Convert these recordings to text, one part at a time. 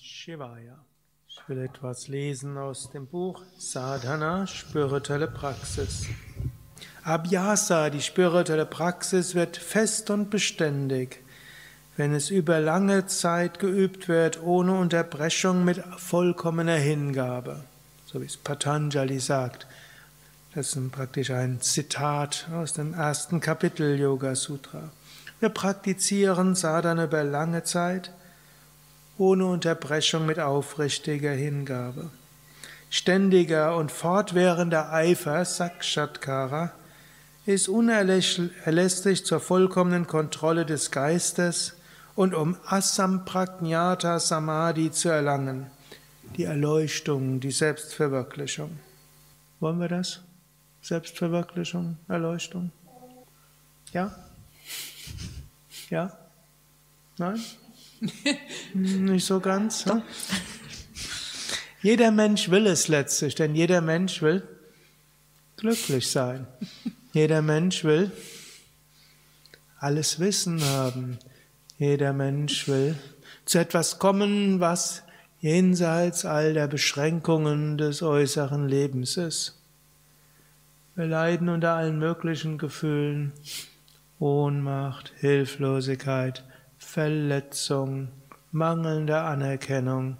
Shivaya. Ich will etwas lesen aus dem Buch Sadhana, spirituelle Praxis. Abhyasa, die spirituelle Praxis, wird fest und beständig, wenn es über lange Zeit geübt wird, ohne Unterbrechung mit vollkommener Hingabe. So wie es Patanjali sagt. Das ist praktisch ein Zitat aus dem ersten Kapitel Yoga Sutra. Wir praktizieren Sadhana über lange Zeit, ohne Unterbrechung mit aufrichtiger Hingabe. Ständiger und fortwährender Eifer, Sakshatkara, ist unerlässlich zur vollkommenen Kontrolle des Geistes und um Asampragnata Samadhi zu erlangen, die Erleuchtung, die Selbstverwirklichung. Wollen wir das? Selbstverwirklichung, Erleuchtung? Ja? Ja? Nein? Nicht so ganz. Hm? Jeder Mensch will es letztlich, denn jeder Mensch will glücklich sein. Jeder Mensch will alles Wissen haben. Jeder Mensch will zu etwas kommen, was jenseits all der Beschränkungen des äußeren Lebens ist. Wir leiden unter allen möglichen Gefühlen, Ohnmacht, Hilflosigkeit, Verletzung, mangelnde Anerkennung.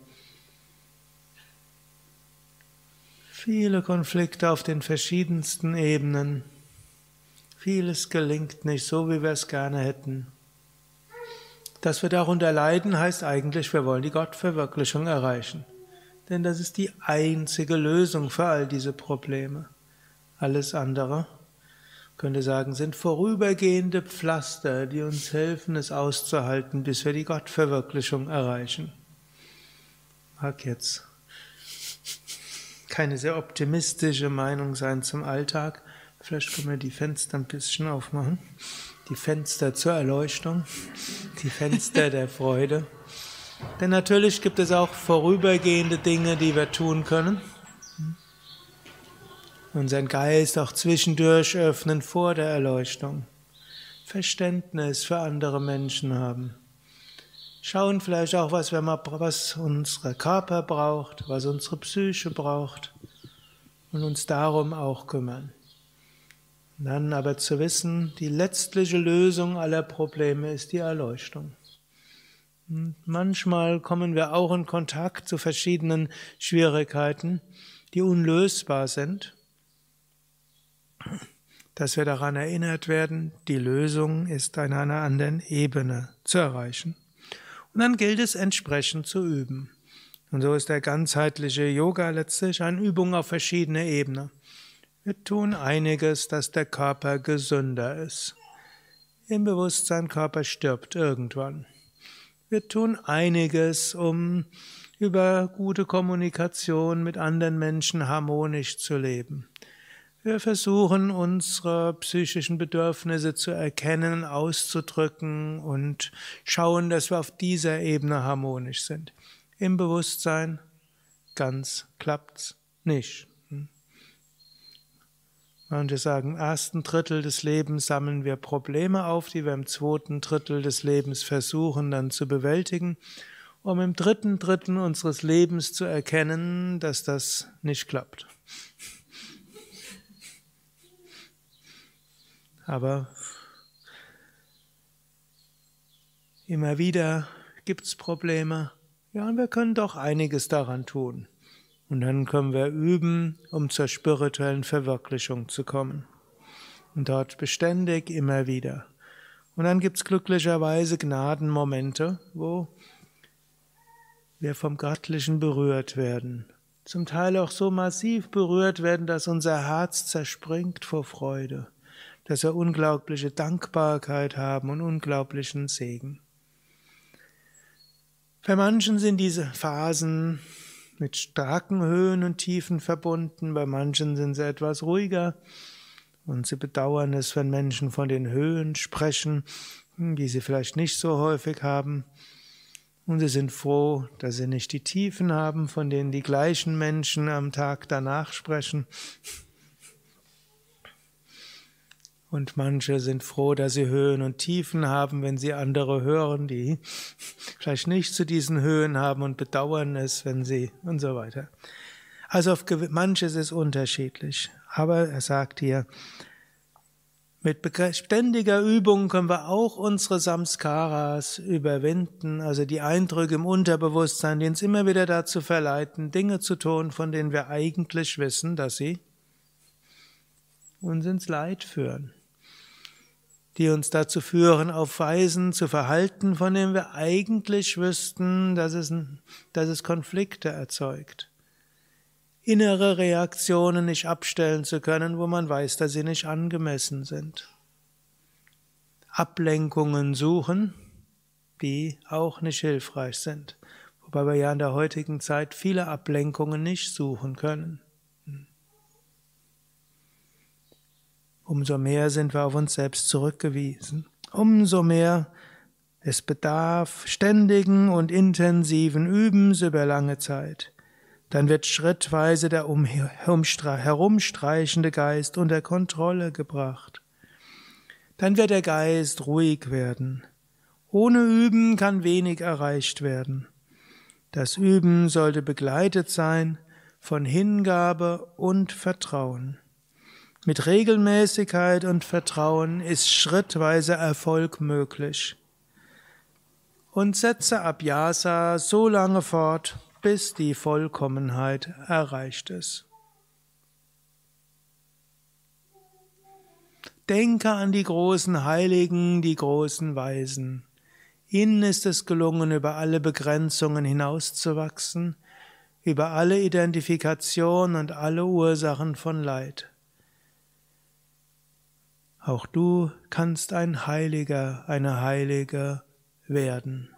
Viele Konflikte auf den verschiedensten Ebenen. Vieles gelingt nicht so, wie wir es gerne hätten. Dass wir darunter leiden, heißt eigentlich, wir wollen die Gottverwirklichung erreichen. Denn das ist die einzige Lösung für all diese Probleme. Alles andere könnte sagen, sind vorübergehende Pflaster, die uns helfen, es auszuhalten, bis wir die Gottverwirklichung erreichen. Mag jetzt keine sehr optimistische Meinung sein zum Alltag. Vielleicht können wir die Fenster ein bisschen aufmachen. Die Fenster zur Erleuchtung, die Fenster der Freude. Denn natürlich gibt es auch vorübergehende Dinge, die wir tun können unseren Geist auch zwischendurch öffnen vor der Erleuchtung. Verständnis für andere Menschen haben. Schauen vielleicht auch, was, wir mal, was unser Körper braucht, was unsere Psyche braucht und uns darum auch kümmern. dann aber zu wissen, die letztliche Lösung aller Probleme ist die Erleuchtung. Und manchmal kommen wir auch in Kontakt zu verschiedenen Schwierigkeiten, die unlösbar sind dass wir daran erinnert werden, die Lösung ist an einer anderen Ebene zu erreichen. Und dann gilt es entsprechend zu üben. Und so ist der ganzheitliche Yoga letztlich eine Übung auf verschiedene Ebenen. Wir tun einiges, dass der Körper gesünder ist. Im Bewusstsein, Körper stirbt irgendwann. Wir tun einiges, um über gute Kommunikation mit anderen Menschen harmonisch zu leben. Wir versuchen unsere psychischen Bedürfnisse zu erkennen, auszudrücken und schauen, dass wir auf dieser Ebene harmonisch sind. Im Bewusstsein ganz klappt's nicht. Manche sagen, im ersten Drittel des Lebens sammeln wir Probleme auf, die wir im zweiten Drittel des Lebens versuchen dann zu bewältigen, um im dritten Drittel unseres Lebens zu erkennen, dass das nicht klappt. Aber immer wieder gibt es Probleme. Ja, und wir können doch einiges daran tun. Und dann können wir üben, um zur spirituellen Verwirklichung zu kommen. Und dort beständig immer wieder. Und dann gibt es glücklicherweise Gnadenmomente, wo wir vom Göttlichen berührt werden. Zum Teil auch so massiv berührt werden, dass unser Herz zerspringt vor Freude dass wir unglaubliche Dankbarkeit haben und unglaublichen Segen. Für manchen sind diese Phasen mit starken Höhen und Tiefen verbunden, bei manchen sind sie etwas ruhiger und sie bedauern es, wenn Menschen von den Höhen sprechen, die sie vielleicht nicht so häufig haben. Und sie sind froh, dass sie nicht die Tiefen haben, von denen die gleichen Menschen am Tag danach sprechen. Und manche sind froh, dass sie Höhen und Tiefen haben, wenn sie andere hören, die vielleicht nicht zu diesen Höhen haben und bedauern es, wenn sie und so weiter. Also auf manches ist unterschiedlich. Aber er sagt hier, mit beständiger Übung können wir auch unsere Samskaras überwinden, also die Eindrücke im Unterbewusstsein, die uns immer wieder dazu verleiten, Dinge zu tun, von denen wir eigentlich wissen, dass sie uns ins Leid führen, die uns dazu führen, auf Weisen zu verhalten, von denen wir eigentlich wüssten, dass es, dass es Konflikte erzeugt innere Reaktionen nicht abstellen zu können, wo man weiß, dass sie nicht angemessen sind. Ablenkungen suchen, die auch nicht hilfreich sind, wobei wir ja in der heutigen Zeit viele Ablenkungen nicht suchen können. Umso mehr sind wir auf uns selbst zurückgewiesen. Umso mehr es bedarf ständigen und intensiven Übens über lange Zeit dann wird schrittweise der herumstreichende Geist unter Kontrolle gebracht. Dann wird der Geist ruhig werden. Ohne Üben kann wenig erreicht werden. Das Üben sollte begleitet sein von Hingabe und Vertrauen. Mit Regelmäßigkeit und Vertrauen ist schrittweise Erfolg möglich. Und setze Abhyasa so lange fort, bis die Vollkommenheit erreicht ist. Denke an die großen Heiligen, die großen Weisen. Ihnen ist es gelungen, über alle Begrenzungen hinauszuwachsen, über alle Identifikation und alle Ursachen von Leid. Auch du kannst ein Heiliger, eine Heilige werden.